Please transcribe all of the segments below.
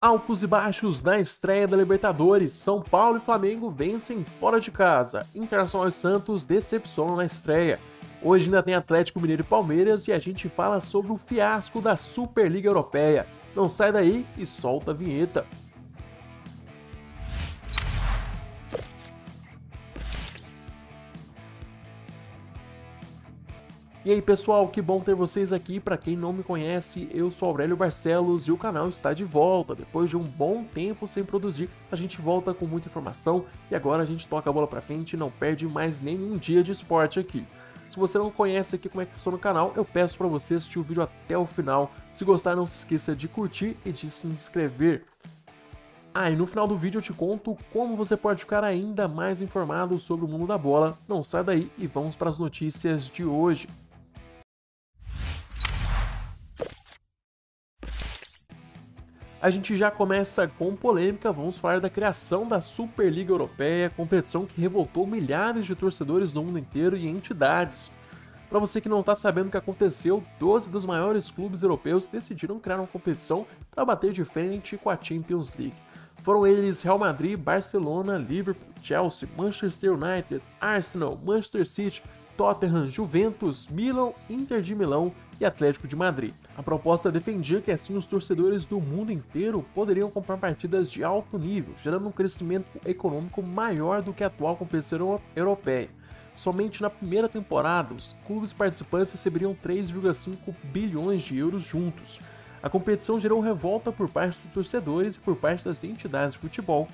Altos e baixos na estreia da Libertadores. São Paulo e Flamengo vencem fora de casa. Internacional e Santos decepcionam na estreia. Hoje ainda tem Atlético Mineiro e Palmeiras e a gente fala sobre o fiasco da Superliga Europeia. Não sai daí e solta a vinheta. E aí pessoal, que bom ter vocês aqui. Para quem não me conhece, eu sou Aurélio Barcelos e o canal está de volta. Depois de um bom tempo sem produzir, a gente volta com muita informação e agora a gente toca a bola para frente e não perde mais nenhum dia de esporte aqui. Se você não conhece aqui como é que funciona o canal, eu peço para você assistir o vídeo até o final. Se gostar, não se esqueça de curtir e de se inscrever. Ah, e no final do vídeo eu te conto como você pode ficar ainda mais informado sobre o mundo da bola. Não sai daí e vamos para as notícias de hoje. A gente já começa com polêmica, vamos falar da criação da Superliga Europeia, competição que revoltou milhares de torcedores do mundo inteiro e entidades. Para você que não está sabendo o que aconteceu, 12 dos maiores clubes europeus decidiram criar uma competição para bater de frente com a Champions League. Foram eles Real Madrid, Barcelona, Liverpool, Chelsea, Manchester United, Arsenal, Manchester City, Tottenham, Juventus, Milan, Inter de Milão e Atlético de Madrid. A proposta defendia que assim os torcedores do mundo inteiro poderiam comprar partidas de alto nível, gerando um crescimento econômico maior do que a atual competição europeia. Somente na primeira temporada, os clubes participantes receberiam 3,5 bilhões de euros juntos. A competição gerou revolta por parte dos torcedores e por parte das entidades de futebol.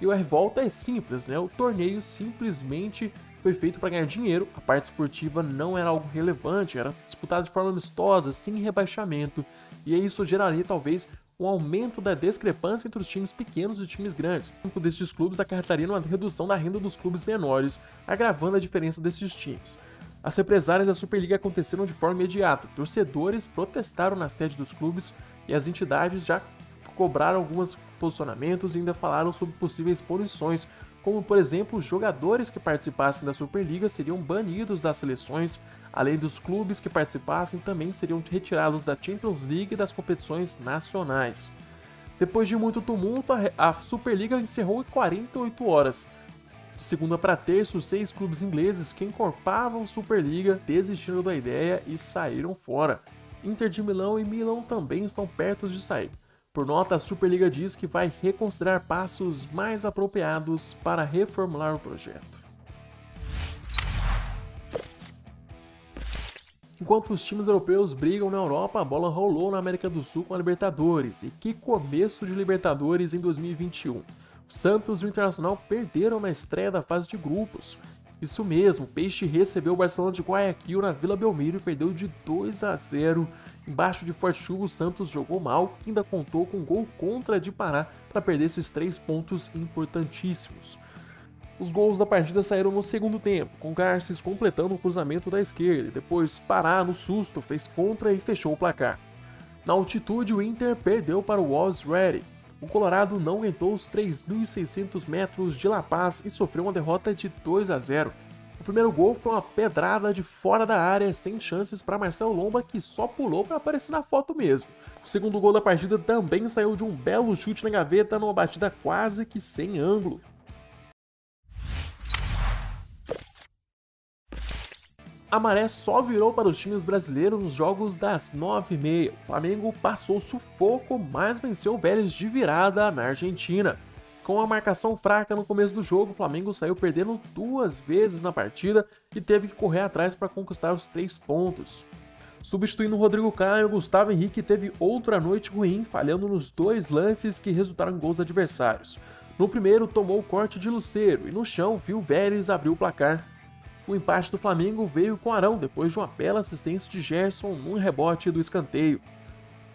E a revolta é simples, né? O torneio simplesmente foi feito para ganhar dinheiro, a parte esportiva não era algo relevante, era disputada de forma amistosa, sem rebaixamento, e isso geraria talvez um aumento da discrepância entre os times pequenos e os times grandes. Um desses clubes acarretaria uma redução da renda dos clubes menores, agravando a diferença desses times. As represárias da Superliga aconteceram de forma imediata. Torcedores protestaram na sede dos clubes e as entidades já cobraram alguns posicionamentos e ainda falaram sobre possíveis punições como por exemplo, jogadores que participassem da Superliga seriam banidos das seleções, além dos clubes que participassem também seriam retirados da Champions League e das competições nacionais. Depois de muito tumulto, a Superliga encerrou em 48 horas. De segunda para terça, os seis clubes ingleses que encorpavam Superliga desistiram da ideia e saíram fora. Inter de Milão e Milão também estão perto de sair. Por nota, a Superliga diz que vai reconsiderar passos mais apropriados para reformular o projeto. Enquanto os times europeus brigam na Europa, a bola rolou na América do Sul com a Libertadores. E que começo de Libertadores em 2021! O Santos e o Internacional perderam na estreia da fase de grupos. Isso mesmo, o Peixe recebeu o Barcelona de Guayaquil na Vila Belmiro e perdeu de 2 a 0 Embaixo de forte chuva, o Santos jogou mal e ainda contou com um gol contra de Pará para perder esses três pontos importantíssimos. Os gols da partida saíram no segundo tempo, com Garces completando o cruzamento da esquerda e depois Pará, no susto, fez contra e fechou o placar. Na altitude, o Inter perdeu para o Was Ready. O Colorado não aguentou os 3.600 metros de La Paz e sofreu uma derrota de 2 a 0 o primeiro gol foi uma pedrada de fora da área, sem chances para Marcelo Lomba, que só pulou para aparecer na foto mesmo. O segundo gol da partida também saiu de um belo chute na gaveta, numa batida quase que sem ângulo. A maré só virou para os times brasileiros nos jogos das 9h30. O Flamengo passou sufoco, mas venceu o Vélez de virada na Argentina. Com a marcação fraca no começo do jogo, o Flamengo saiu perdendo duas vezes na partida e teve que correr atrás para conquistar os três pontos. Substituindo o Rodrigo Caio, Gustavo Henrique teve outra noite ruim, falhando nos dois lances que resultaram em gols adversários. No primeiro, tomou o corte de Luceiro e no chão viu Vélez abrir o placar. O empate do Flamengo veio com Arão depois de uma bela assistência de Gerson num rebote do escanteio.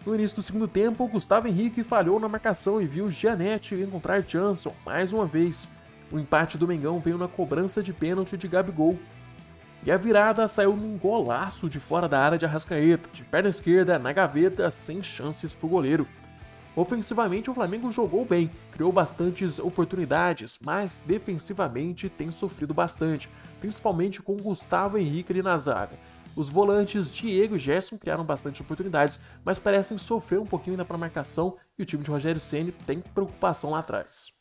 No início do segundo tempo, Gustavo Henrique falhou na marcação e viu Gianetti encontrar Jansson mais uma vez. O empate do Mengão veio na cobrança de pênalti de Gabigol. E a virada saiu num golaço de fora da área de Arrascaeta, de perna esquerda, na gaveta, sem chances para o goleiro. Ofensivamente, o Flamengo jogou bem, criou bastantes oportunidades, mas defensivamente tem sofrido bastante, principalmente com Gustavo Henrique ali na zaga. Os volantes Diego e Gerson criaram bastante oportunidades, mas parecem sofrer um pouquinho ainda para marcação e o time de Rogério Ceni tem preocupação lá atrás.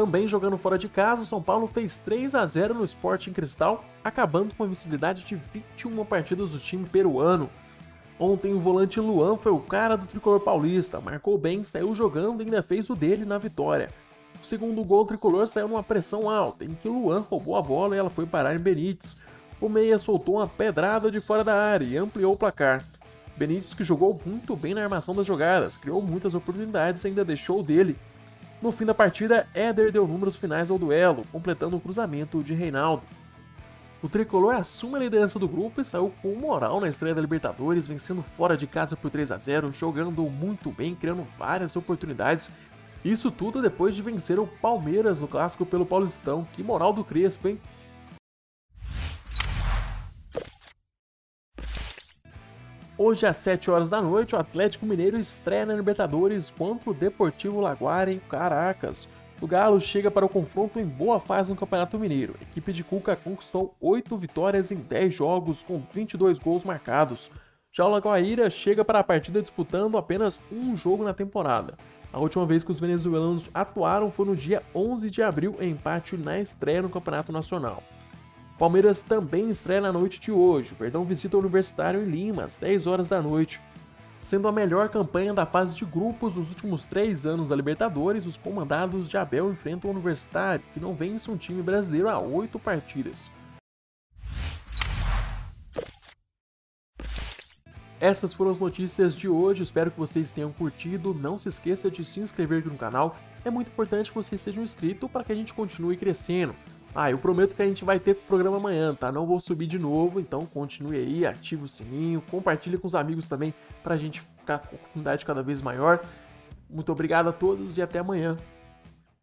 Também jogando fora de casa, o São Paulo fez 3 a 0 no Sporting Cristal, acabando com a invencibilidade de 21 partidas do time peruano. Ontem o volante Luan foi o cara do tricolor paulista, marcou bem, saiu jogando e ainda fez o dele na vitória. O segundo gol tricolor saiu numa pressão alta, em que Luan roubou a bola e ela foi parar em Benítez. O meia soltou uma pedrada de fora da área e ampliou o placar. Benítez, que jogou muito bem na armação das jogadas, criou muitas oportunidades e ainda deixou o dele. No fim da partida, Éder deu números finais ao duelo, completando o cruzamento de Reinaldo. O tricolor assume a liderança do grupo e saiu com moral na estreia da Libertadores, vencendo fora de casa por 3 a 0, jogando muito bem, criando várias oportunidades isso tudo depois de vencer o Palmeiras no clássico pelo Paulistão. Que moral do Crespo, hein? Hoje às 7 horas da noite, o Atlético Mineiro estreia na Libertadores contra o Deportivo Laguara em Caracas. O Galo chega para o confronto em boa fase no Campeonato Mineiro. A equipe de Cuca conquistou 8 vitórias em 10 jogos, com 22 gols marcados. Já o Lagoaíra chega para a partida disputando apenas um jogo na temporada. A última vez que os venezuelanos atuaram foi no dia 11 de abril, em empate na estreia no Campeonato Nacional. Palmeiras também estreia na noite de hoje. O Verdão visita o Universitário em Lima, às 10 horas da noite. Sendo a melhor campanha da fase de grupos dos últimos três anos da Libertadores, os comandados de Abel enfrentam o Universitário, que não vence um time brasileiro há oito partidas. Essas foram as notícias de hoje, espero que vocês tenham curtido. Não se esqueça de se inscrever aqui no canal, é muito importante que vocês sejam inscritos para que a gente continue crescendo. Ah, eu prometo que a gente vai ter programa amanhã, tá? Não vou subir de novo, então continue aí, ative o sininho, compartilhe com os amigos também para a gente ficar com a comunidade cada vez maior. Muito obrigado a todos e até amanhã.